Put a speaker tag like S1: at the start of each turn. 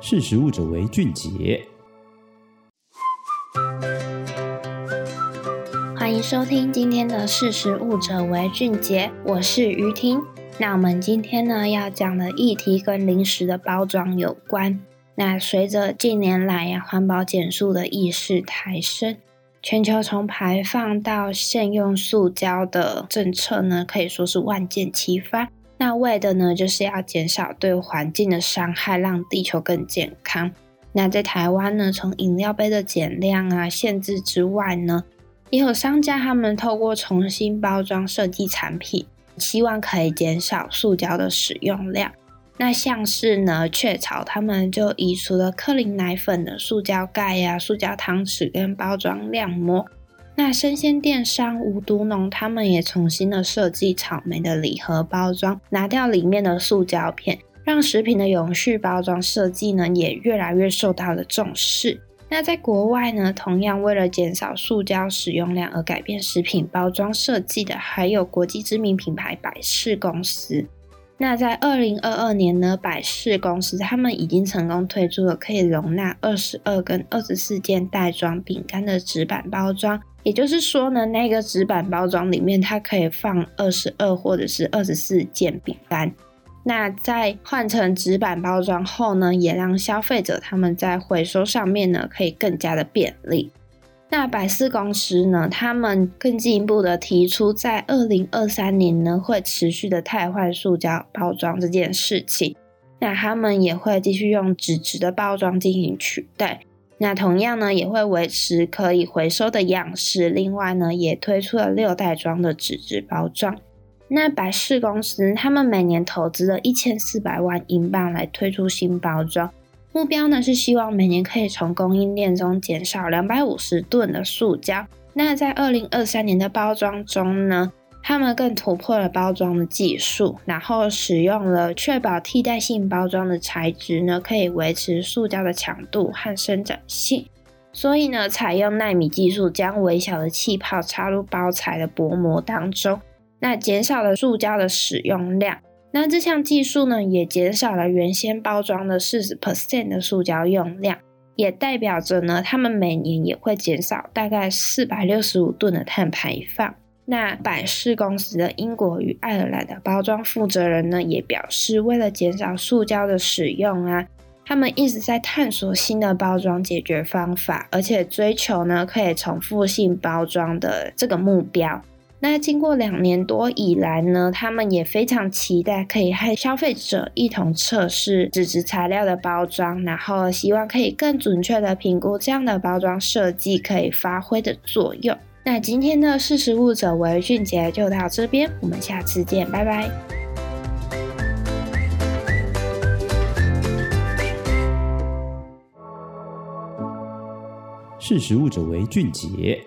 S1: 识食物者为俊杰。
S2: 欢迎收听今天的识食物者为俊杰，我是于婷。那我们今天呢要讲的议题跟零食的包装有关。那随着近年来呀环保减塑的意识抬升，全球从排放到限用塑胶的政策呢，可以说是万箭齐发。那为的呢，就是要减少对环境的伤害，让地球更健康。那在台湾呢，从饮料杯的减量啊、限制之外呢，也有商家他们透过重新包装设计产品，希望可以减少塑胶的使用量。那像是呢，雀巢他们就移除了克林奶粉的塑胶盖呀、塑胶汤匙跟包装亮膜。那生鲜电商无毒农他们也重新的设计草莓的礼盒包装，拿掉里面的塑胶片，让食品的永续包装设计呢也越来越受到了重视。那在国外呢，同样为了减少塑胶使用量而改变食品包装设计的，还有国际知名品牌百事公司。那在二零二二年呢，百事公司他们已经成功推出了可以容纳二十二跟二十四件袋装饼干的纸板包装。也就是说呢，那个纸板包装里面它可以放二十二或者是二十四件饼干。那在换成纸板包装后呢，也让消费者他们在回收上面呢可以更加的便利。那百事公司呢，他们更进一步的提出，在二零二三年呢，会持续的汰换塑胶包装这件事情。那他们也会继续用纸质的包装进行取代。那同样呢，也会维持可以回收的样式。另外呢，也推出了六袋装的纸质包装。那百事公司他们每年投资了一千四百万英镑来推出新包装。目标呢是希望每年可以从供应链中减少两百五十吨的塑胶。那在二零二三年的包装中呢，他们更突破了包装的技术，然后使用了确保替代性包装的材质呢，可以维持塑胶的强度和伸展性。所以呢，采用奈米技术，将微小的气泡插入包材的薄膜当中，那减少了塑胶的使用量。那这项技术呢，也减少了原先包装的四十 percent 的塑胶用量，也代表着呢，他们每年也会减少大概四百六十五吨的碳排放。那百事公司的英国与爱尔兰的包装负责人呢，也表示，为了减少塑胶的使用啊，他们一直在探索新的包装解决方法，而且追求呢，可以重复性包装的这个目标。那经过两年多以来呢，他们也非常期待可以和消费者一同测试纸质材料的包装，然后希望可以更准确的评估这样的包装设计可以发挥的作用。那今天的识时务者为俊杰就到这边，我们下次见，拜拜。
S1: 识时务者为俊杰。